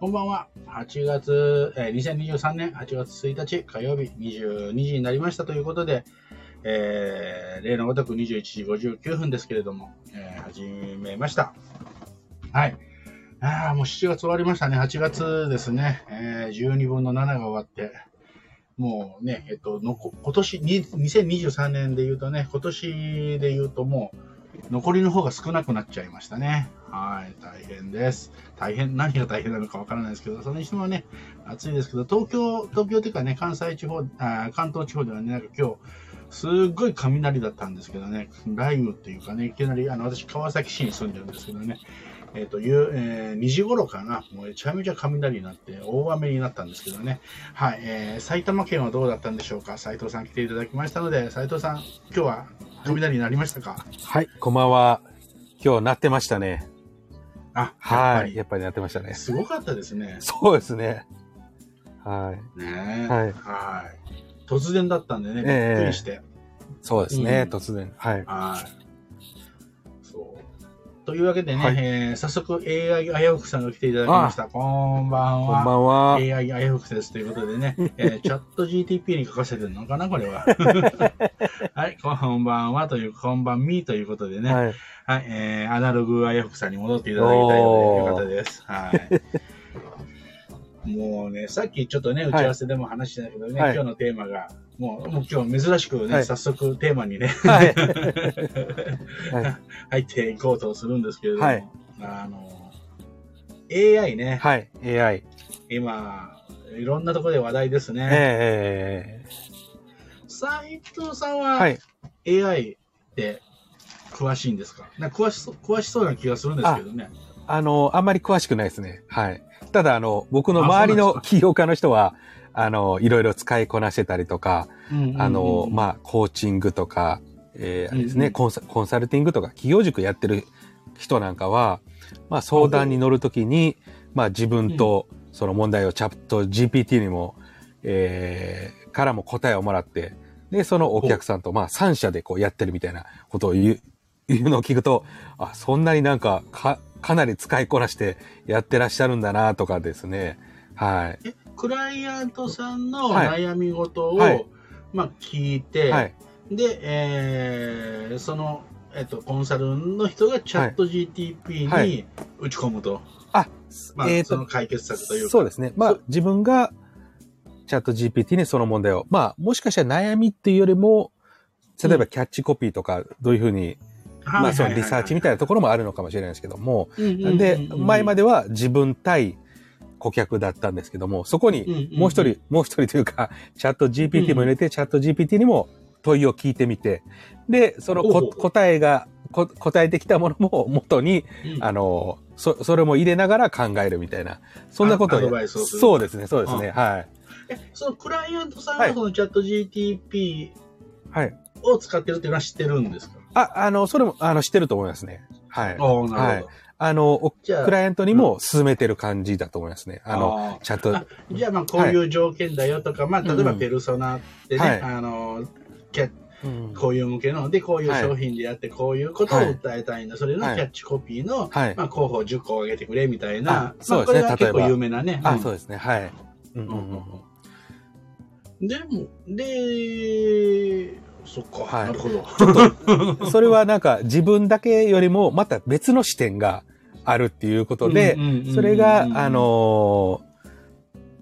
こんばんは。8月、えー、2023年8月1日火曜日22時になりましたということで、えー、例のごとく21時59分ですけれども、えー、始めました。はい。ああ、もう7月終わりましたね。8月ですね。えー、12分の7が終わって、もうね、えっと、の今年、2023年で言うとね、今年で言うともう、残りの方が少なくなっちゃいましたね。はい、大変です。大変、何が大変なのかわからないですけど、それにしてもね、暑いですけど、東京、東京というかね、関西地方、あ関東地方ではね、なんか今日、すっごい雷だったんですけどね、雷雨っていうかね、いきなり、あの、私、川崎市に住んでるんですけどね、えっ、ー、と、いう、えー、2時頃かな、もうめちゃめちゃ雷になって、大雨になったんですけどね。はい、えー、埼玉県はどうだったんでしょうか？斉藤さん来ていただきましたので、斉藤さん、今日は雷になりましたか？はい、こんばんは。今日なってましたね。あ、はい。やっぱりやってましたね。すごかったですね。そうですね。はい。ねはい。はい。突然だったんでね、びっくりして。そうですね、突然。はい。はい。というわけでね、はい、えー、早速 AI あやふくさんが来ていただきました。こんばんは。こんばんは。AI あやふくですということでね、えー、チャット GTP に書かせてるのかな、これは。はい、こんばんはという、こんばんみということでね、はい、はい、えー、アナログあやふくさんに戻っていただきたいので、よかったです。はい。もうね、さっきちょっとね、打ち合わせでも話してたけどね、はい、今日のテーマが、もうもう今日珍しくね、はい、早速テーマにね、はい、入っていこうとするんですけれども、はい、あの、AI ね。はい、AI。今、いろんなところで話題ですね。ええー。斉藤さんは、はい、AI って詳しいんですか？か詳しそう、詳しそうな気がするんですけどね。あの、あんまり詳しくないですね。はい。ただ、あの、僕の周りの起業家の人は、あの、いろいろ使いこなしてたりとか、あの、まあ、コーチングとか、えー、あれですね、コンサ、コンサルティングとか、企業塾やってる人なんかは、まあ、相談に乗るときに、まあ、自分とその問題をチャット GPT にも、えー、からも答えをもらって、で、そのお客さんと、まあ、三者でこうやってるみたいなことを言う、いうのを聞くと、あ、そんなになんか、か、かなり使いこなしてやってらっしゃるんだなとかですね。はい。クライアントさんの悩み事を、はい、まあ、聞いて、はい、で、えー、その、えっと、コンサルの人がチャット GTP に打ち込むと。あ、まあ、えー、その解決策というか。そうですね。まあ、自分がチャット GPT にその問題を、まあ、もしかしたら悩みっていうよりも、例えばキャッチコピーとか、どういうふうに、まあ、そのリサーチみたいなところもあるのかもしれないですけども、で、前までは自分対顧客だったんですけども、そこにもう一人、もう一人というか、チャット GPT も入れて、チャット GPT にも問いを聞いてみて、で、その答えが、答えてきたものも元に、あの、そ、それも入れながら考えるみたいな、そんなことを。そうですね、そうですね、はい。え、そのクライアントさんはそのチャット GTP を使ってるっていうのは知ってるんですか、あ、あの、それも、あの、知ってると思いますね。はい。おなるほど。はいあの、クライアントにも進めてる感じだと思いますね。あの、ちゃんと。じゃあ、まあ、こういう条件だよとか、はい、まあ、例えばペルソナってね、はい、あの、こういう向けの、で、こういう商品でやって、こういうことを訴えたいんだ。それのキャッチコピーの、はい、まあ、候補10個上げてくれみたいな。そうですね、結構有名なね。あ、そうですね、はい。うんうんうん、でも、で、そっか、はい、なるほど。ちょっと、それはなんか自分だけよりもまた別の視点があるっていうことで、それが、あの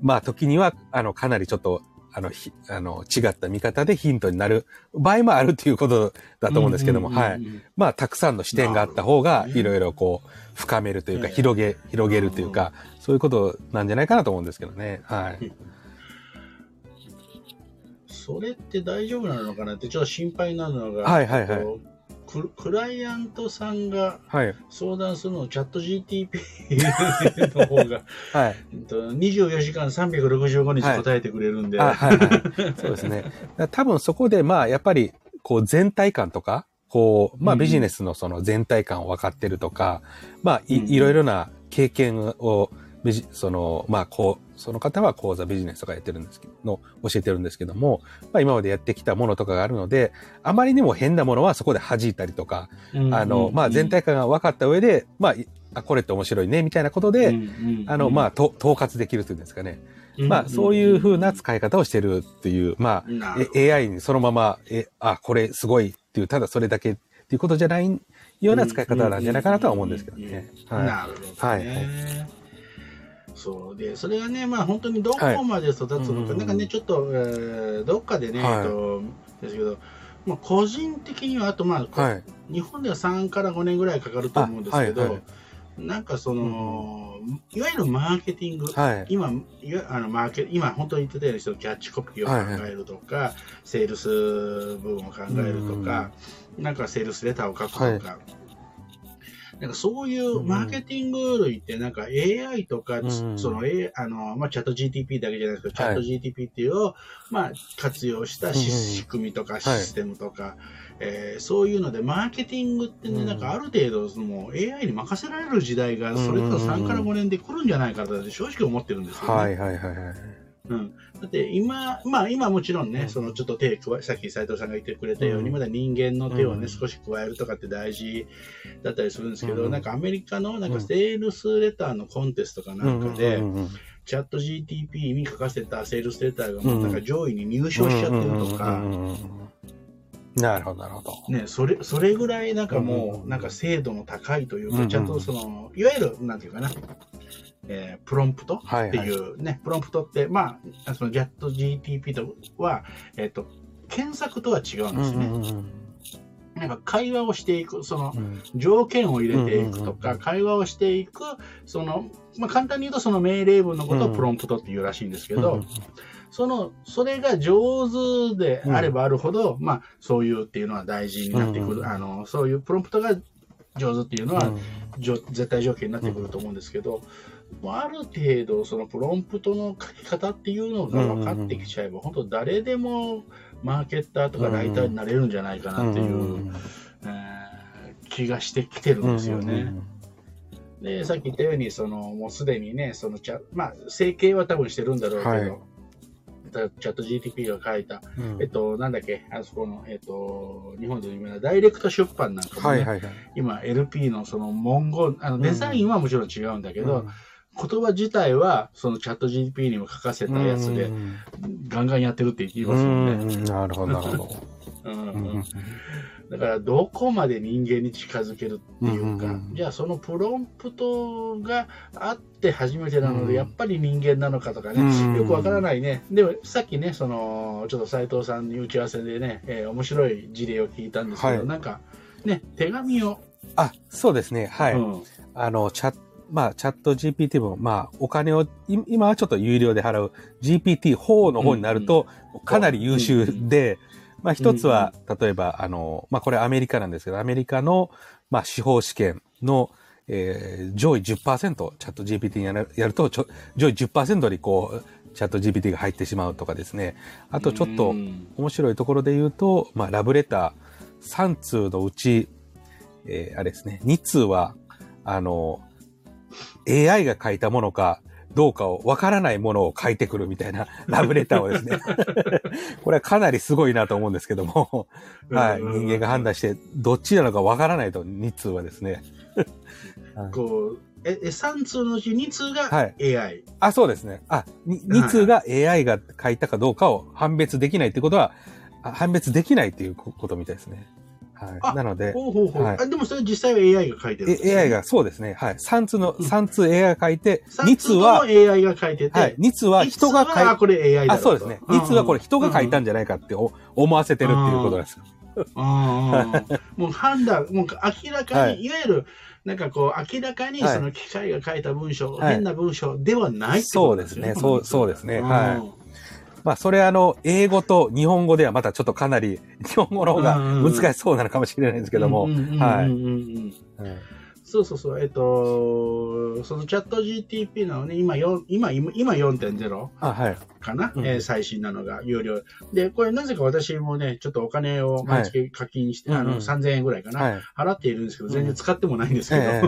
まあ時には、あの、かなりちょっと、あの、ひ、あの、違った見方でヒントになる場合もあるっていうことだと思うんですけども、はい。まあ、たくさんの視点があった方が、いろいろこう、深めるというか、広げ、広げるというか、そういうことなんじゃないかなと思うんですけどね。はい。それって大丈夫なのかなってちょっと心配なのが、はいはいはい。ククライアントさんが相談するのをチャット GTP の方が、はい、24時間365日答えてくれるんで。はいはいはい、そうですね。多分そこで、まあ、やっぱり、こう、全体感とか、こう、まあ、ビジネスのその全体感を分かってるとか、まあい、いろいろな経験を、その、まあ、こう、その方は講座ビジネスとかやってるんですけど、の教えてるんですけども、まあ今までやってきたものとかがあるので、あまりにも変なものはそこで弾いたりとか、あの、まあ全体感が分かった上で、まあ、あ、これって面白いね、みたいなことで、あの、まあ、と統括できるというんですかね。まあ、そういう風な使い方をしてるっていう、まあ、AI にそのまま、え、あ、これすごいっていう、ただそれだけっていうことじゃないような使い方なんじゃないかなとは思うんですけどね。なるほど、ね。はい。そうで、それがね、まあ本当にどこまで育つのか、なんかね、ちょっと、えー、どっかでね、はい、えっと、ですけど、まあ、個人的には、あと、まあ、はい、日本では3から5年ぐらいかかると思うんですけど、はいはい、なんかその、うん、いわゆるマーケティング、はい、今、いわあのマーケ今本当に言ってたようにキャッチコピーを考えるとか、はい。はい、セールス部分を考えるとか、なんかセールスレターを書くとか、はいなんかそういうマーケティング類ってなんか AI とか、うん、その、A、あの、まあ、チャット GTP だけじゃないですけど、チャット GTP っていうのを、まあ、活用した仕組みとかシステムとか、はい、えー、そういうので、マーケティングってね、なんかある程度、もう AI に任せられる時代が、それこそ3から5年で来るんじゃないかと正直思ってるんですよね。はいはいはいはい。うん、だって今、まあ今もちろんね、そのちょっと手加え、さっき斉藤さんが言ってくれたように、まだ人間の手をね、少し加えるとかって大事だったりするんですけど、なんかアメリカのなんかセールスレターのコンテストかなんかで、チャット GTP に書かせたセールスレターがもうなんか上位に入賞しちゃってるとか、なるほど、なるほど。ね、それ、それぐらいなんかもう、なんか精度の高いというか、ちゃんとその、いわゆる、なんていうかな、えー、プロンプトっていうね、はいはい、プロンプトって、まあ、その JATGTP とは、えっ、ー、と、検索とは違うんですね。うんうんうんなんか会話をしていく、その条件を入れていくとか、会話をしていく、その、まあ、簡単に言うとその命令文のことをプロンプトっていうらしいんですけど、その、それが上手であればあるほど、まあ、そういうっていうのは大事になってくる。あの、そういうプロンプトが上手っていうのは、絶対条件になってくると思うんですけど、ある程度、そのプロンプトの書き方っていうのが分かってきちゃえば、本当誰でもマーケッターとかライターになれるんじゃないかなっていう、えー、気がしてきてるんですよね。で、さっき言ったように、その、もうすでにね、その、まあ、整形は多分してるんだろうけど、はい。チャット GTP が書いた、うん、えっと、なんだっけ、あそこの、えっと、日本で有名なダイレクト出版なんかもね、はいはいはい、今 LP のその文言、あのデザインはもちろん違うんだけど、うん言葉自体は、そのチャット GDP にも書かせたやつで、ガンガンやってるって言いますよね。なるほど、なるほど。うんだから、どこまで人間に近づけるっていうか、じゃあそのプロンプトがあって初めてなので、やっぱり人間なのかとかね、よくわからないね。でも、さっきね、その、ちょっと斎藤さんに打ち合わせでね、えー、面白い事例を聞いたんですけど、はい、なんか、ね、手紙を。あ、そうですね、はい。うん、あの、チャットまあ、チャット GPT も、まあ、お金を、今はちょっと有料で払う GPT4 の方になると、かなり優秀で、まあ、一つは、例えば、あの、まあ、これアメリカなんですけど、アメリカの、まあ、司法試験の、えー、上位10%、チャット GPT にやるやると、上位10%にこう、チャット GPT が入ってしまうとかですね。あとちょっと面白いところで言うと、まあ、ラブレター3通のうち、えー、あれですね、2通は、あの、AI が書いたものか、どうかをわからないものを書いてくるみたいな ラブレターをですね。これはかなりすごいなと思うんですけども。はい、人間が判断して、どっちなのかわからないと、2通はですね。こう、え、3通のうち2通が AI、はい、あ、そうですね。あ、2, 通が AI が書いたかどうかを判別できないってことは、判別できないっていうことみたいですね。はい。なので。ほうほうほう。はい、あでもそれ実際は AI が書いてるんです、ね、AI が、そうですね。はい。3通の、3通 AI が書いて、2通は、AI が書いてて、はい。2通は人が書いて、あ、これ AI だあ、そうですね。2通はこれ人が書いたんじゃないかって思わせてるっていうことです。あ もう判断、もう明らかに、はい、いわゆる、なんかこう、明らかにその機械が書いた文章、はい、変な文章ではないってことですね。そうですね。そう、そうですね。はい。まあ、それあの、英語と日本語ではまたちょっとかなり、日本語の方が難しそうなのかもしれないんですけども、はい。そうそうそう、えっと、そのチャット GTP のね、今4、今、今今4.0あ、はい。かな、うんえー最新なのが有料。で、これなぜか私もね、ちょっとお金を毎月課金して、あの、はいうんうん3000円ぐらいかな、はい。払っているんですけど、全然使ってもないんですえ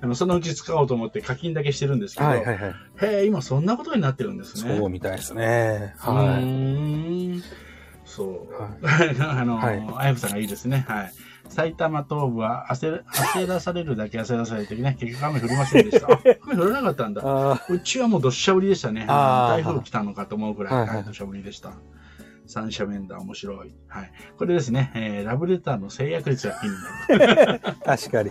けど、そのうち使おうと思って課金だけしてるんですけど、はいはいはい。へえ、今そんなことになってるんですね。そうみたいですね。うはーんそう。は あの、はいあやふさんがいいですね。はい。埼玉東部は焦焦らされるだけ焦らされてね、結局雨降りませんでした。あ 雨降らなかったんい。だ。あうちはもうどっしゃ降りでしたね。台風来たのかと思うくらい、はいはいはい、どっしゃ降りでした。三者面談面白い。はい。これですね、えーラブレターの制約率が気になる。あ、確かに。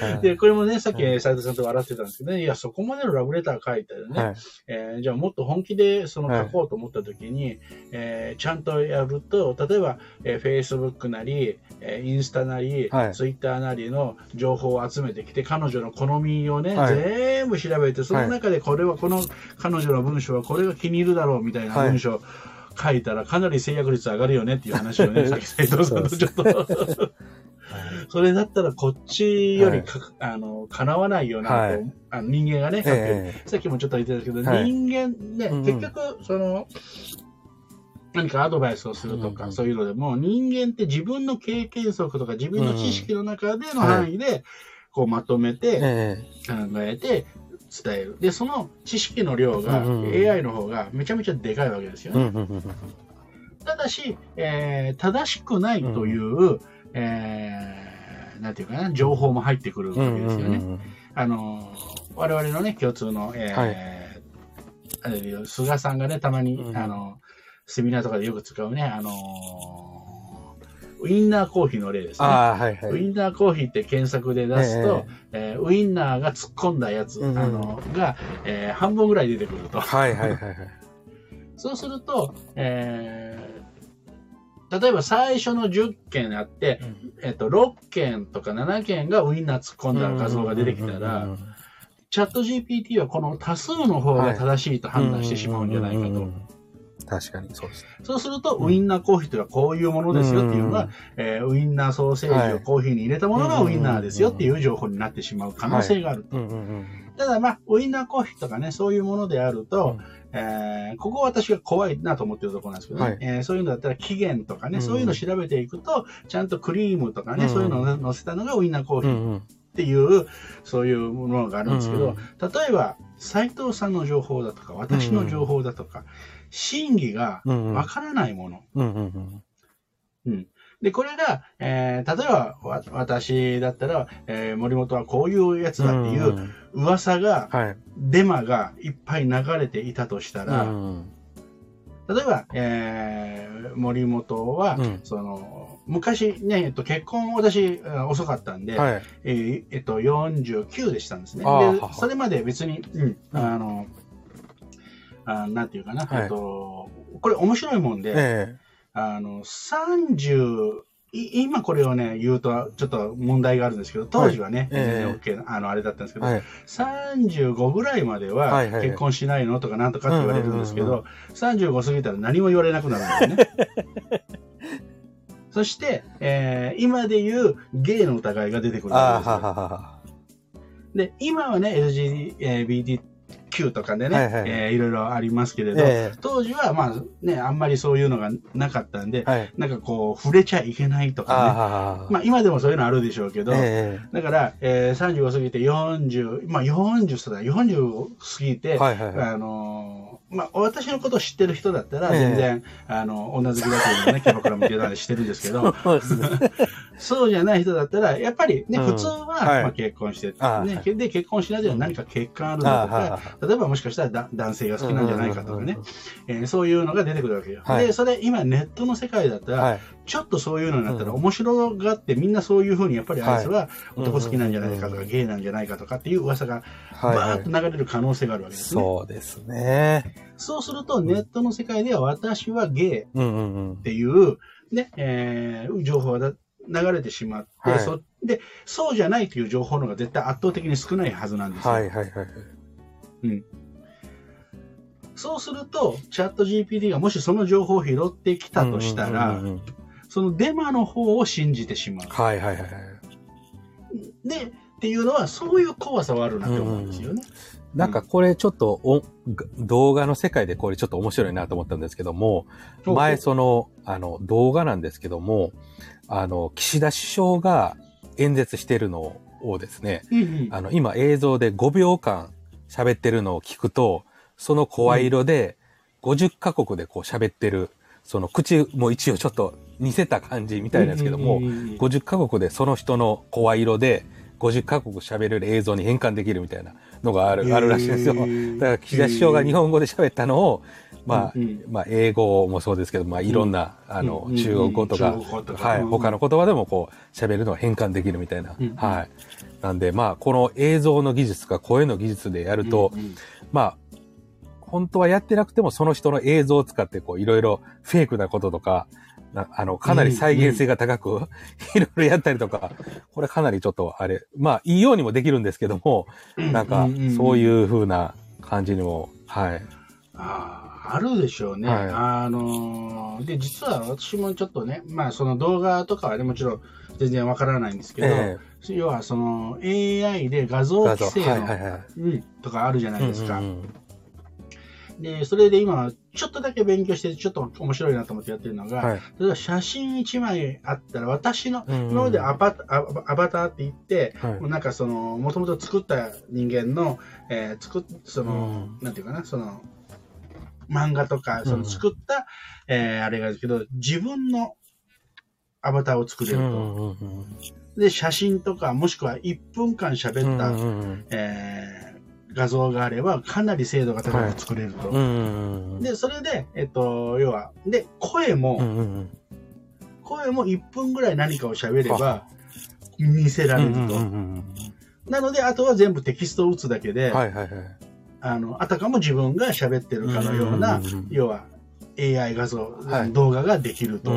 はい。で、これもね、さっきはい。斉藤さんと笑ってたんですけどね、いや、そこまでのラブレター書いてね、はい。えーじゃあもっと本気でそのはい書こうと思った時に、えーちゃんとやると、例えば、えー、Facebook なり、えーインスタなり、はい。Twitter なりの情報を集めてきて、彼女の好みをね、はい。全部調べて、その中でこれは、この彼女の文章はこれが気に入るだろうみたいなはい。文章を書いたら、かなり制約率上がるよねっていう話をね、さっき斉藤さんとちょっと。それだったらこっちよりか、あの、叶わないよなと、はい。あの人間がね、書くえ。さっきもちょっと言ってたけど、はい。人間ね、結局、その、何かアドバイスをするとか、そういうのでも、人間って自分の経験則とか自分の知識の中での範囲で、こうまとめえて、え考えて、伝える。で、その知識の量が、うんうん AI の方がめちゃめちゃでかいわけですよね。んうんうんうんただし、えー正しくないという、えーなんていうかな、情報も入ってくるわけうんですよね。うんうんあの、我々のね、共通の、えーはい菅さんがね、たまに、うんあの、セミナーとかでよく使うね、あのウインナーコーヒーの例ですね。ああ、はいはい。ウインナーコーヒーって検索で出すと、えーウインナーが突っ込んだやつ、うんうんあのが、えー半分ぐらい出てくると。はいはいはいはい。そうすると、えー例えば最初の10件あって、えっと、6件とか7件がウインナー突っ込んだ画像が出てきたら、うんうんうんチャット GPT はこの多数の方が正しいと判断してしまうんじゃないかと。うんうんうん確かにそうです。そうすると、ウインナーコーヒーというのはこういうものですよっていうのが、えーウインナーソーセージをコーヒーに入れたものがウインナーですよっていう情報になってしまう可能性がある。うんうんうんただまあ、ウインナーコーヒーとかね、そういうものであると、えーここは私が怖いなと思ってるところなんですけどね、はい。えーそういうのだったら期限とかね、うん。そういうのを調べていくと、ちゃんとクリームとかね、うん。そういうのを載せたのがウインナーコーヒーうんうん。っていう、そういうものがあるんですけど、うん例えば、斉藤さんの情報だとか、私の情報だとか、真偽がうんうん。わからないもの。うんうん。うんで、これが、えー例えば、わ私だったら、えー森本はこういうやつだっていんうん。噂が、はい。デマがいっぱい流れていたとしたら、うん例えば、えー森本は、うん。その、昔ね、えっと、結婚私あ遅かったんで、はい。えーえっと、49でしたんですね。でそれまで別に、うん、うん。あの、あなんていうかな、はい。えっと、これ面白いもんで、えあの、30、い今これをね、言うとちょっと問題があるんですけど、当時はね、はいええ。全然 OK なあの、あれだったんですけど、えはい。35ぐらいまでは結婚しないのとかなんとかって言われるんですけど、35過ぎたら何も言われなくなるんですね。そして、えー今で言うゲイの疑いが出てくるわですよ。で、今はね、LGBTQ とかでね、はいはいえーいろいろありますけれど、え当時はまあね、あんまりそういうのがなかったんでえ、はい。なんかこう、触れちゃいけないとああ、かね。はははまあ今でもそういうのあるでしょうけど、えだから、えー、35過ぎて40、まあ40そうだ、40過ぎて、えはいはいはい。あのーまあ、私のことを知ってる人だったら、ええ。全然、あの、女好きだというのをね、キャバクラ向けたりしてるんですけど、そうじゃない人だったら、やっぱりね、うん。普通は、はい。まあ、結婚して、あね、で、結婚しないで何か欠陥あるのとか、は例えばもしかしたらだ男性が好きなんじゃないかとかね、えーそういうのが出てくるわけよ。はいで、それ、今ネットの世界だったら、はい。ちょっとそういうのになったらうん面白がって、みんなそういうふうに、やっぱりあいつははい男好きなんじゃないかとか、うんゲイなんじゃないかとかっていう噂が、はいはいバーッと。流れる可能性があるわけですね。そうですね。そうすると、ネットの世界では私はゲイっ。ていう、ね、えー情報が流れてしまって、はいそで、そうじゃないという情報の方が絶対圧倒的に少ないはずなんですよ。はいはいはい。そうすると、チャット GPT がもしその情報を拾ってきたとしたら、うんうんうんうんそのデマの方を信じてしまう。はいはいはいはい。で、っていうのは、そういう怖さはあるなって思うんですよね。なんかこれちょっとお、動画の世界でこれちょっと面白いなと思ったんですけども、前その、あの、動画なんですけども、あの、岸田首相が演説してるのをですね、うんうん、あの、今映像で5秒間喋ってるのを聞くと、その声色で50カ国でこう喋ってる、その口も一応ちょっと似せた感じみたいなんですけども、50カ国でその人の声色で50カ国喋れる映像に変換できるみたいなのがある、あるらしいんですよ。だから岸田首相が日本語で喋ったのを、まあ、まあ、英語もそうですけど、まあ、いろんな、あの、中国語とか、はい、他の言葉でもこう、喋るのを変換できるみたいな。はい。なんで、まあ、この映像の技術か声の技術でやると、まあ、本当はやってなくてもその人の映像を使ってこういろいろフェイクなこととか、あの、かなり再現性が高く、いろいろやったりとか、これかなりちょっとあれ、まあ、いいようにもできるんですけども、なんか、そういう風な感じにも、はい。あるでしょうね。はい、あのー、で、実は私もちょっとね、まあ、その動画とかはね、もちろん全然わからないんですけど、えー、要はその AI で画像規制の、はいはいはい。うん、とかあるじゃないですか。うんうんで、それで今、ちょっとだけ勉強して、ちょっと面白いなと思ってやってるのが、はい、例えば写真1枚あったら、私の、今までアバアアバターって言って、はい、なんかその、もともと作った人間の、えー、作っ、その、なんていうかな、その、漫画とか、その作った、うん、えー、あれがですけど、自分のアバターを作れると。で、写真とか、もしくは1分間喋った、えー画像があれば、かなり精度が高く作れると。はい、で、それで、えっと、要は、で、声も、うんうん、声も1分ぐらい何かを喋れば、見せられると。なので、あとは全部テキストを打つだけで、はいはいはい、あの、あたかも自分が喋ってるかのような、要は、AI 画像、はい、動画ができると、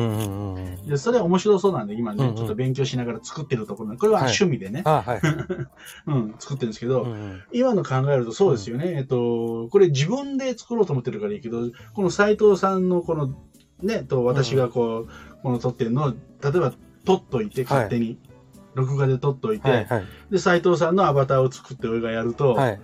で。それは面白そうなんで、今ね、うんうん、ちょっと勉強しながら作ってるところこれは趣味でね、はい、うん、作ってるんですけど、うんうん、今の考えるとそうですよね、うん、えっと、これ自分で作ろうと思ってるからいいけど、この斎藤さんのこの、ね、と私がこう、うん、この撮ってるのを、例えば撮っといて、勝手に、はい、録画で撮っといて、はいはい、で、斎藤さんのアバターを作って俺がやると、はい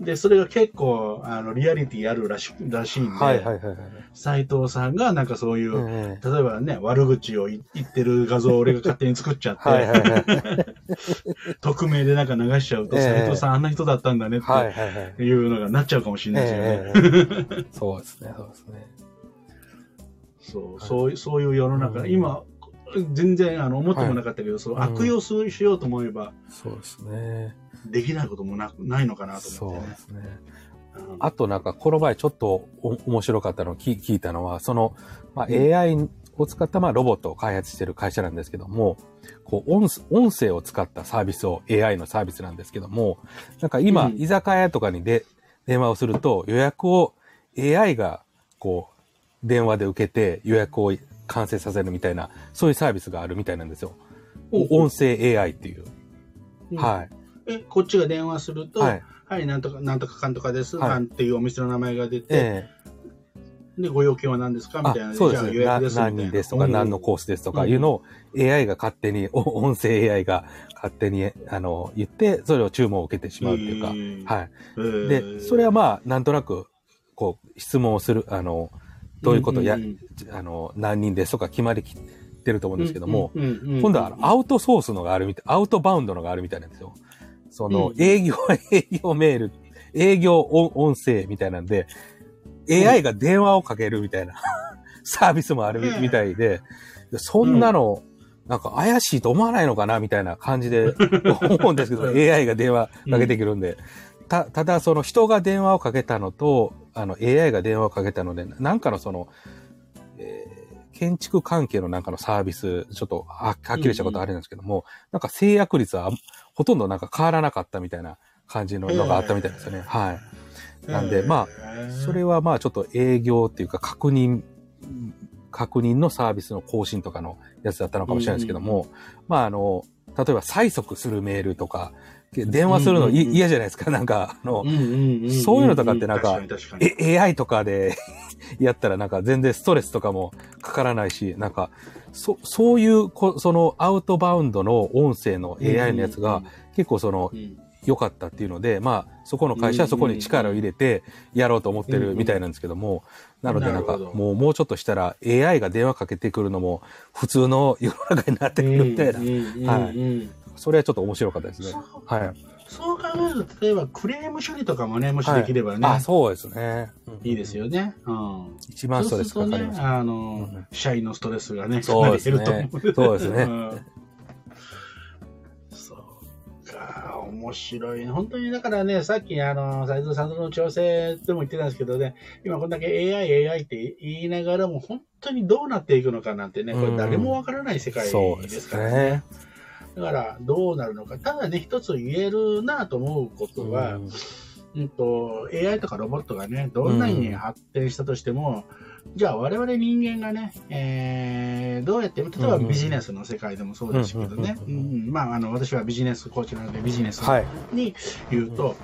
で、それが結構、あの、リアリティあるらしらしいんで、はいはいはい、斎藤さんがなんかそういう、例えばね、悪口を言ってる画像を俺が勝手に作っちゃって、匿名でなんか流しちゃうと、斎、藤さんあんな人だったんだねっていうのがなっちゃうかもしれないですよね。そうですね、そうですね。そう、そう、そういう世の中、今、全然あの思ってもなかったけど、そう悪用しようと思えば、そうですね。できないこともなくないのかなと思って、ね、そうですね。あとなんか、この前ちょっを面白かったのを聞いたのは、その、まあ、AI を使ったまあロボットを開発してる会社なんですけども、こう音、音声を使ったサービスを AI のサービスなんですけども、なんか今、居酒屋とかにで電話をすると予約を AI がこう、電話で受けて予約を完成させるみたいな、そういうサービスがあるみたいなんですよ。音声 AI っていう。はい。え、こっちが電話すると、はい、はい、なんとか、なんとかかんとかです、はい、なんていうお店の名前が出て、えー、で、ご要件は何ですか？みたいな。そうですね。何人ですとか、何のコースですとかいうのを AI が勝手に、音声 AI が勝手に、あの、言って、それを注文を受けてしまうというか、はい。で、それはまあ、なんとなく、こう、質問をする、あの、どういうことや、あの、何人ですとか決まりきってると思うんですけども、今度はアウトソースのがあるみたい、アウトバウンドのがあるみたいなんですよ。その、営業、営業メール、営業音声みたいなんで、AI が電話をかけるみたいな サービスもあるみたいで、そんなの、なんか怪しいと思わないのかなみたいな感じで 思うんですけど、AI が電話かけてくるんで。た、ただその人が電話をかけたのと、あの AI が電話をかけたので、なんかのその、えー、建築関係のなんかのサービス、ちょっとはっきりしたことあるんですけども、うんうん、なんか制約率はほとんどなんか変わらなかったみたいな感じののがあったみたいですよね。はい。なんで、まあ、それはまあちょっと営業っていうか確認、確認のサービスの更新とかのやつだったのかもしれないですけども、うん、まああの、例えば催促するメールとか、電話するの嫌じゃないですか、なんか、あの、そういうのとかってなんか、AI とかで やったらなんか全然ストレスとかもかからないし、なんか、そ、そういうこ、そのアウトバウンドの音声の AI のやつが、結構その、良かったっていうので、まあ、そこの会社はそこに力を入れてやろうと思ってるみたいなんですけども、なのでなんか、もう、もうちょっとしたら AI が電話かけてくるのも普通の世の中になってくるみたいな。はい。それはちょっと面白かったですね。はい。そう考えると、例えばクレーム処理とかもね、もしできればね。はい、あ、そうですね。いいですよね。うん。一番ストレスかかります。ね、あの、うん、社員のストレスがね、そうですね。そうですね。うん面白い。本当にだからね、さっきあの、斎藤さんの調整でも言ってたんですけどね、今こんだけ AI、AI って言いながらも、本当にどうなっていくのかなんてね、これ誰もわからない世界ですからね。ねだから、どうなるのか。ただね、一つ言えるなと思うことは、うん。と、AI とかロボットがね、どんなに発展したとしても、うん、じゃあ我々人間がね、えー、どうやって、例えばビジネスの世界でもそうですけどね、まあ、あの、私はビジネスコーチなのでビジネスに言うと、はい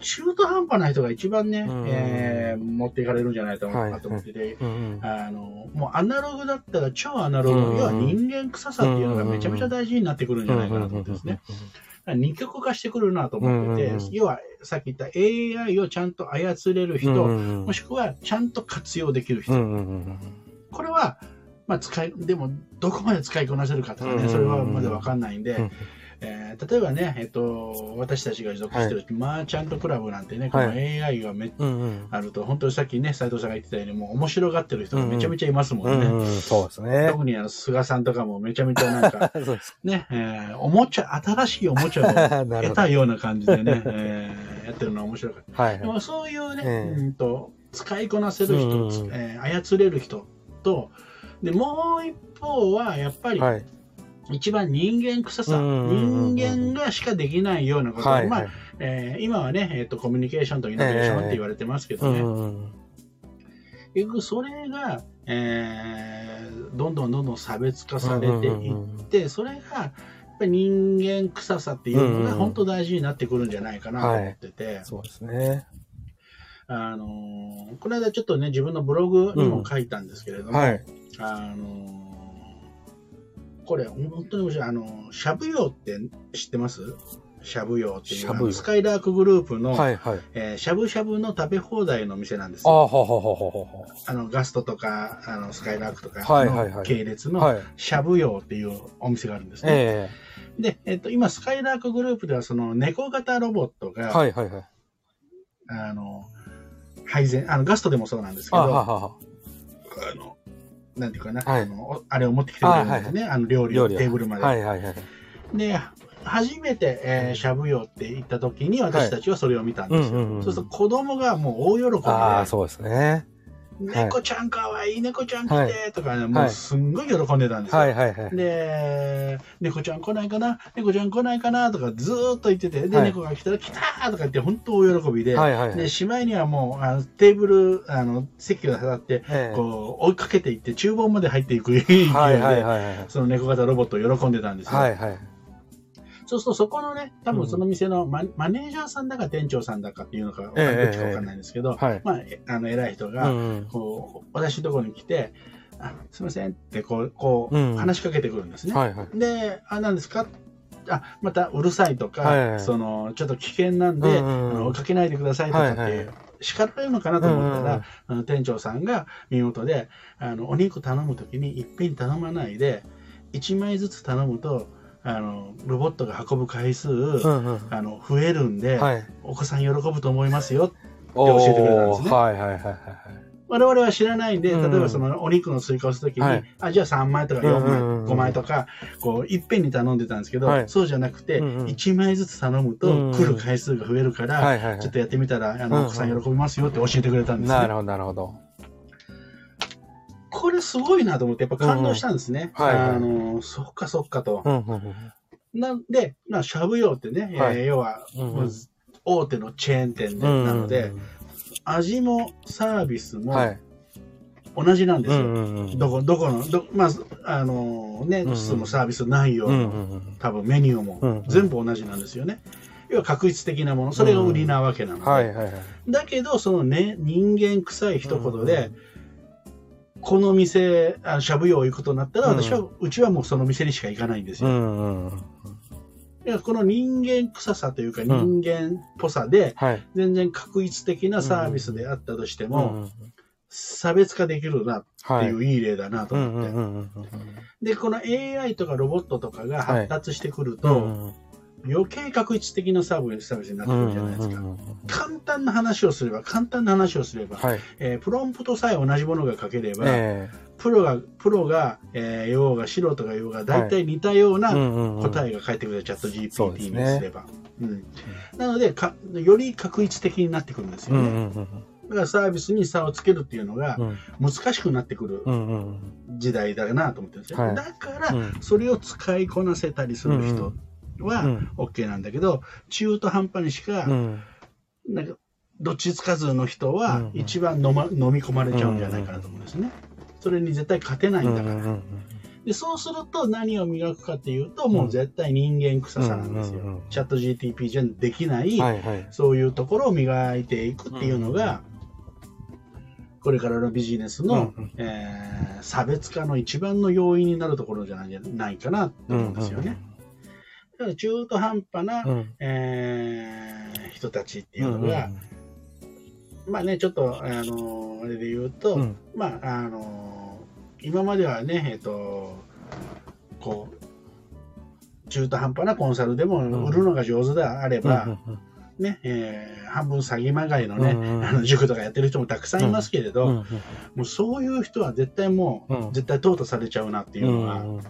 中途半端な人が一番ね、うん、えー、持っていかれるんじゃないかなと思ってて、あの、もうアナログだったら超アナログ、うん、要は人間臭さっていうのがめちゃめちゃ大事になってくるんじゃないかなと思ってですね。二極化してくるなと思ってて、うんうん、要はさっき言った AI をちゃんと操れる人、うんうん、もしくはちゃんと活用できる人。うんうん、これは、まあ使い、でもどこまで使いこなせるかとかね、それはまだわかんないんで、えー、例えばね、えっと、私たちが所属してる、はい、マーチャントクラブなんてね、この AI がめ、はいあると、本当にさっきね、斉藤さんが言ってたように、もう面白がってる人がめちゃめちゃいますもんね。うんうん、そうですね。特にあの、菅さんとかもめちゃめちゃなんか、ね、えー、おもちゃ、新しいおもちゃを 得たような感じでね、えー、やってるのは面白かった。はい、でもそういうね、えー、うんと、使いこなせる人、うんうん、えー、操れる人と、で、もう一方は、やっぱり、はい一番人間臭さ、人間がしかできないようなこと、はい。まあえー、今はね、えーと、コミュニケーションとイノベーションって言われてますけどね、結局それが、えー、どんどんどんどん差別化されていって、それがやっぱり人間臭さっていうのが本当大事になってくるんじゃないかなと思ってて、はい、そうですね。あのー、この間ちょっとね、自分のブログにも書いたんですけれども、うんはい、あのーこれ、本当に面白い。あの、しゃぶ用って知ってます？しゃぶ用っていうスカイラークグループの、はいはい、えー、しゃぶしゃぶの食べ放題の店なんですよ。あのガストとかあのスカイラークとかの系列のしゃぶ用っていうお店があるんですね。はいはいはい、で、えっ、と、今スカイラークグループではその猫型ロボットが、はいはいはい、あの、配膳、あのガストでもそうなんですけど、あははあのなんていうかな、はい、あのあれを持ってきてくれるんですね、あの料理をテーブルまで。はいはいはい、で、初めて、えー、しゃぶよって言った時に私たちはそれを見たんですよ。そうすると子供がもう大喜びで。ああ、そうですね。猫ちゃんかわいい、猫ちゃん来て、とかね、もうすんごい喜んでたんですよ。はい。はい。はい。で、猫ちゃん来ないかな猫ちゃん来ないかなとかずーっと言ってて、で、猫が来たら来たーとか言って本当大喜びで、はい。はい。で、しまいにはもうあのテーブル、あの、席が立って、こう、追いかけていって、厨房まで入っていく勢いで、その猫型ロボットを喜んでたんですよ。はい。はい。そうするとそこのね、多分その店のマ,、マネージャーさんだか店長さんだかっていうのか、どっちかわかんないんですけど、はい、まあ、あの、偉い人が、こう、私のところに来て、あすみませんってこう、こう、話しかけてくるんですね。はいはい、で、あ、何ですか？あ、またうるさいとか、はいはい、その、ちょっと危険なんで、うんうん、あのかけないでくださいとかって、はいはい、叱られるのかなと思ったら、うんうん、あの店長さんが見事で、あの、お肉頼むときにいっぺんに頼まないで、1枚ずつ頼むと、あのロボットが運ぶ回数、うんうん、あの増えるんで、はい、お子さん喜ぶと思いますよって教えてくれたんですね。はいはいはいはい。我々は知らないんで、例えばそのお肉の追加をするときに、うん、あ、じゃあ3枚とか4枚、5枚とか、こう、いっぺんに頼んでたんですけど、はい、そうじゃなくて、1枚ずつ頼むと来る回数が増えるから、ちょっとやってみたら、あの、お子さん喜びますよって教えてくれたんですね。なるほど、なるほど。これすごいなと思って、やっぱ感動したんですね。はい、あの、そっかそっかと。なんで、まあ、しゃぶ用ってね、はい、えー、要は、大手のチェーン店で、なので、味もサービスも同じなんですよ。どこ、どこの、どまあ、あのね、質もサービス内容も、多分メニューも全部同じなんですよね。要は確率的なもの、それが売りなわけなので。だけど、そのね、人間臭い一言で、この店、あしゃぶ用行くとなったら、私は、うちはもうその店にしか行かないんですよ。うんうん。いやこの人間臭さというか人間っぽさで、はい。全然確一的なサービスであったとしてうも、ん差別化できるなってはいいういい例だなとうん思って。うんうんうんで、この AI とかロボットとかが発達してくるうと、ん余計確一的なサービスになってくるじゃないですか。簡単な話をすれば、簡単な話をすれば、はい。えープロンプトさえ同じものが書ければ、えプロが、プロが、えー、ようが素人がようが、大体似たようえな答答えが返ってくる、チャット GPT にですれば。うん、なのでか、より確一的になってくるんですよね。うんうんうんだからサービスに差をつけるっていうのがうん。難しくなってくる時代だなと思ってるんですよ。はい。だから、うん。それを使いこなせたりする人はうん OK なんだけど、中途半端にしか、うんなんか、どっちつかずの人うはん一番飲,、ま、飲み込まれちゃうんじゃないかなと思うんですね。それに絶対勝てないんだから。でそうすると何を磨くかっていうと、もう絶対人間臭さなんですよ。チャット GTP じゃできない、はいはい。そういうところを磨いていくっていうのが、これからのビジネスの、うんうんえー差別化の一番の要因になるところじゃないないかなと思うんですよね。中途半端な、うん。うんえー人たちっていうのが、まあね、ちょっと、あのあれで言うと、うん。まあ、あの今まではね、えっと、こう、中途半端なコンサルでもん。売るのが上手であれば、うんうんね、えー半分詐欺まがいのね、うんうんあの塾とかやってる人もたくさんいますけれど、うんうんもうそういう人は絶対もう、うん。絶対淘汰されちゃうなっていうのは、うんうんうん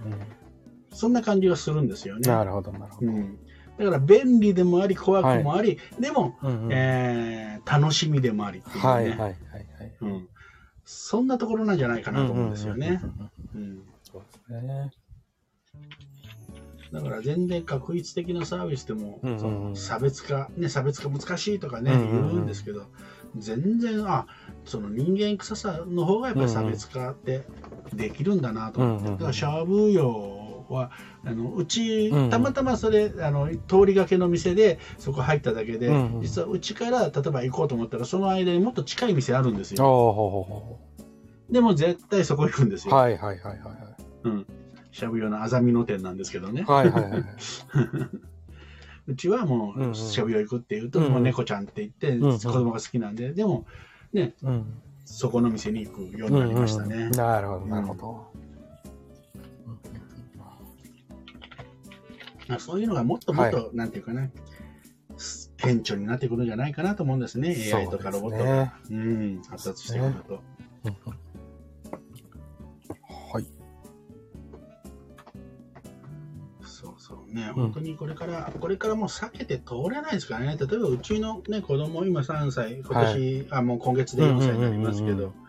そんな感じがするんですよね。なるほど、なるほど。うん、だから便利でもあり怖くもあり、でも、うんうん。えー楽しみでもありっていうね、はいはいはいはい。うん、そんなところなんじゃないかなと思うんですよね。そうですね。だから全然確一的なサービスでも、うんうんうん。その差別化、ね、差別化難しいとかね、うんうんうん。言うんですけど、全然、あその人間臭さの方がやっぱり差別化ってできるんだなと思って、うんうんうん。だからシャーブ用は、あのうちうんうん、たまたまそれ、あの通りがけの店でそこ入っただけで、うんうん実はうちから例えば行こうと思ったら、その間にもっと近い店あるんですよ。でも絶対そこ行くんですうよ。はいはいはいはいはい。うん。シャブ用のあざみの店なんですけどね。はいはいはい。うちはもうんううんしゃぶ用行くって言うと、うん猫ちゃんって言って、んうん子供が好きなんで、でも、ね、うん。そこの店に行くようになりましたね。うんうんなるほど、なるほど。そういうのがもっともっと、なんていうかな、顕著になってくるんじゃないかなと思うんですね。AI とかロボットが。ね。うん、発達してくると。はい。そうそうね、うん本当にこれから、これからもう避けて通れないですからね。例えばうちのね、子供今3歳、今年、あ、もう今月で4歳になりますけうんうんうんうど、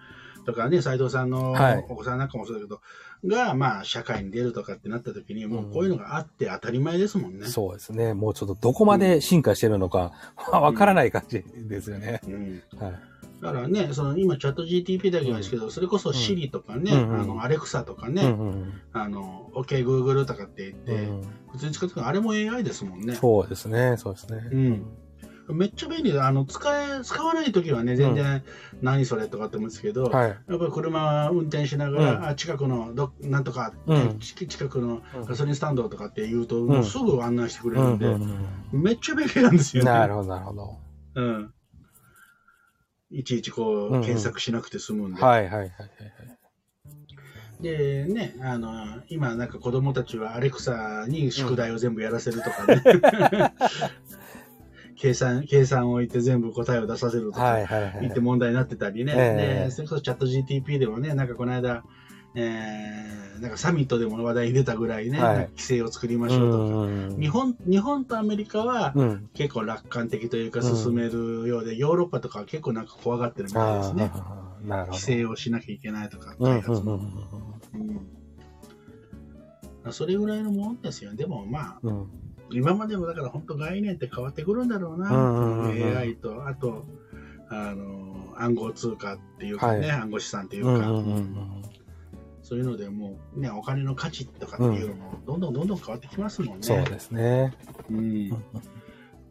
とかね、斉藤さんのはいお子さんなんかもそうだけど、が、まあ、社会に出るとかってなった時に、もうこういうのがあって当たり前ですもんね。そうですね。もうちょっとどこまで進化してるのか、わからない感じですよね。うんはい。だからね、その今、チャット GTP だけなんですけど、それこそ Siri とかね、うんうんあの、アレクサとかね、うんうんあの、OK Google とかって言って、うん普通に使ってくるあれも AI ですもんね。そうですね。そうですね。うん。めっちゃ便利だ。あの、使え、使わないときはね、全然、何それとかって思うんですけど、はい。やっぱり車運転しながら、うんあ近くのど、なんとか、近くのうんガソリンスタンドとかって言うと、んもうすぐ案内してくれるんで、めっちゃ便利なんですよね。うんなるほど、なるほど。うん。いちいちこう、検索しなくて済むんで。はいはいはいはい。でね、あの、今なんか子供たちはアレクサに宿題を全部やらせるとかね。計算、計算を置いて全部答えを出させるとか。はいはいはい言って。問題になってたりね、ええでそれこそチャット GTP でもね、なんかこの間、えーなんかサミットでも話題に出たぐらいね、はい規制を作りましょうとか、うん日本日本とアメリカはうん。結構楽観的というかうん進めるようで、ヨーロッパとかは結構なんか怖がってるみたいですね。規制をしなきゃいけないとか、うん開発も。うんうんうんそれぐらいのもんですよ。でもまあ、うん。今までもだから本当概念って変わってくるんだろうな、うんうんうんうん AI と、あと、あの、暗号通貨っていうかね、はい暗号資産っていううんか、うんうんそういうのでもうね、お金の価値とかっていうのも、どんどんどんどん変わってきますもんね。そうですね。うん。うん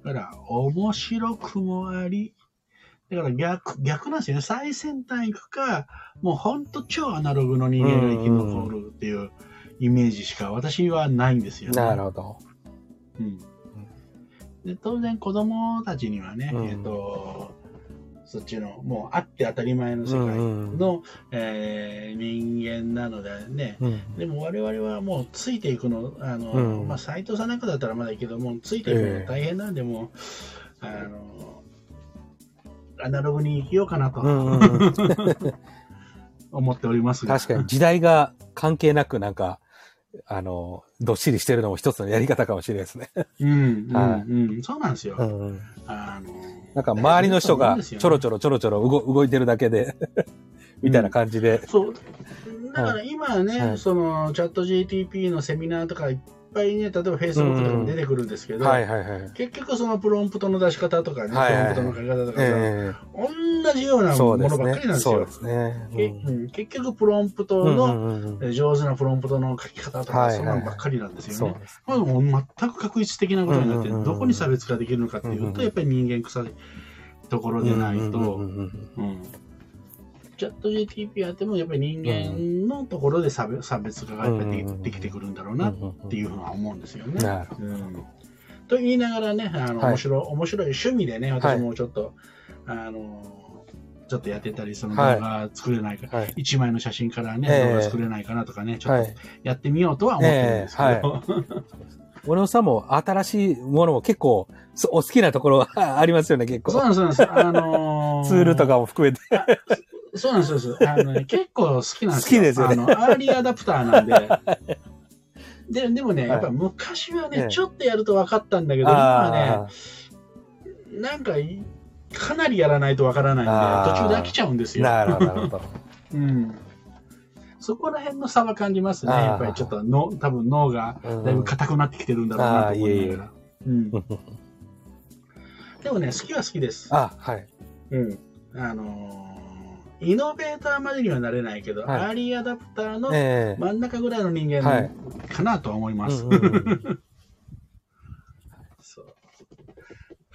だから、面白くもあり、だから逆、逆なんですよね。最先端行くか、もうほんと超アナログの人間が生き残るっていうイメージしか私はないんですよね。なるほど。うん。で当然子供たちにはね、うんえっ、と、そっちの、もうあって当たり前の世界うんうんの、えー人間なのでね、うん。でも我々はもうついていくの、あの、うんまあ、斎藤さんなんかだったらまだいいけど、もうついていくの大変なんで、もう、あの、アナログに生きようかなとうんうんうん 思っておりますが。確かに時代が関係なくなんか、あの、どっしりしてるのも一つのやり方かもしれないですね。うん、うん、はいうん、そうなんですよ。うんうん。あの、なんか周りの人がちょろちちょろちょろちょろ動動いてるだけで、みたいな感じで。そう。だから今はね、はいそのチャット GTP のセミナーとかいっぱいね、例えば Facebook とかも出てくるんですけど。結局そのプロンプトの出し方とかね、はいはいプロンプトの書き方とかさ、え同じようえなものばっかりなんね。ですよ。そうですね。けうん。結局プロンプトの、上手なプロンプトの書き方とか、そんなのばっかりなんですよね。全く確率的なことになって、どこに差別化できるのかっていうと、やっぱり人間臭いところでないと、うんチャット GTP やっても、やっぱり人間のところで差別差別化がで,、きてくるんだろううんなっていうふうは思うんですよね。と言いながらね、あの、はい面白い、面白い趣味でね、私もちょっと、あの、ちょっとやってたり、その動はい画作れないか、ど。はい。一枚の写真からね、ええ動画作れないかなとかね、ちょっとはい。やってみようとは思ってるんですけど、ええ小野さんも新しいものも結構そお好きなところはありますよね、結構。そうなんです、そうなんです。あのーツールとかも含めて。そうなんです、そうです。あのね、結構好きなんですよ。好きですよねあの、アーリーアダプターなんで。で、でもね、はいやっぱ昔はね、ええちょっとやると分かったんだけど、今はあね、なんかい、かなりやらないと分からないんで、途中で飽きちゃうんですあ。よ。なるほど、なるほど。うん。そこら辺の差は感じますね。やっぱりちょっとの、多分脳がだいぶ硬くなってきてるんだろうなと思いながら。うん。でもね、好きは好きです。あ、はい。うん。あのーイノベーターまでにはなれないけど、はい。アーリーアダプターのええ。真ん中ぐらいの人間はい。かなとは思います。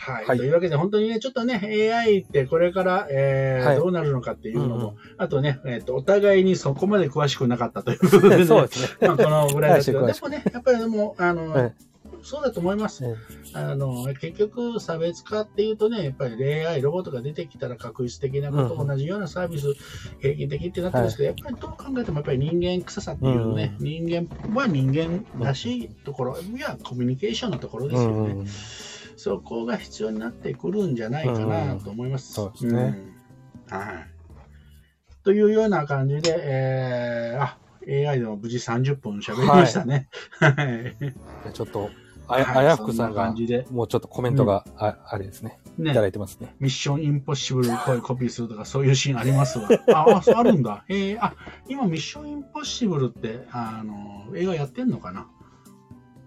はい、はい。というわけで、本当にね、ちょっとね、AI ってこれから、えーはい。どうなるのかっていうのも、うんうん。あとね、えっ、と、お互いにそこまで詳しくなかったということで、ね、そうですね。まあこのぐらいですけど、でもね、やっぱりでも、あの、はいそうだと思います。えあの、結局、差別化っていうとね、やっぱり AI、ロボットが出てきたら確率的なこと、うん同じようなサービス、平均的ってなってるんですけど、やっぱりどう考えてもやっぱり人間臭さっていうね、う人間は人間らしいところ、いや、コミュニケーションのところえですよね。うんうんそこが必要になってくるんじゃないかなと思います。うんそうですねうんはい。というような感じで、えー、あ、AI でも無事30分喋りましたね。はい。ちょっと、あはいや、あやふくさんがもうちょっとコメントが、ああれですね。いただね、いてますね。ミッションインポッシブル声コピーするとかそういうシーンありますわ。あ、あそうあるんだ。えー、あ、今ミッションインポッシブルって、あの、映画やってんのかな？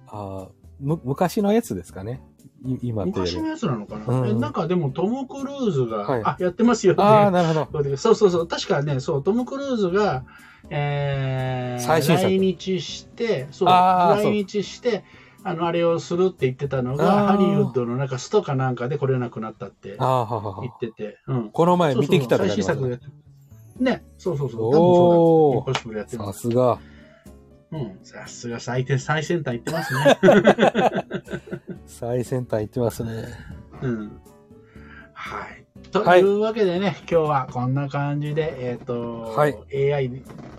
あーむ昔のやつですかね。い今昔のやつなのかな、うんえなんかでもトム・クルーズが、はいあ、やってますよって。ああ、なるほど。そうそうそう、確かね、そう、トム・クルーズが、えー、来日して、そう、来日して、あの、あれをするって言ってたのあが、ーハリウッドのなんかストかなんかで来れなくなったって言っは。てて、うん。この前見てきたそうらそう最新作ね、そうそうそう、多分そうだ。っさすが。うん、さすが最低最先端行ってますね。最先端行ってますね。うん。はい。とはいいうわけでね、今日はこんな感じで、えっ、と、はい AI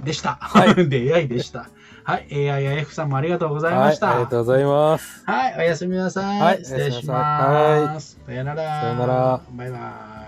でした。はで AI でした。はい。AI や F さんもありがとうございはい、ました。ありがとうございます。はい。おやすみなさい。はい失礼しおやすみなさい。さよなら。さよならバイバイ。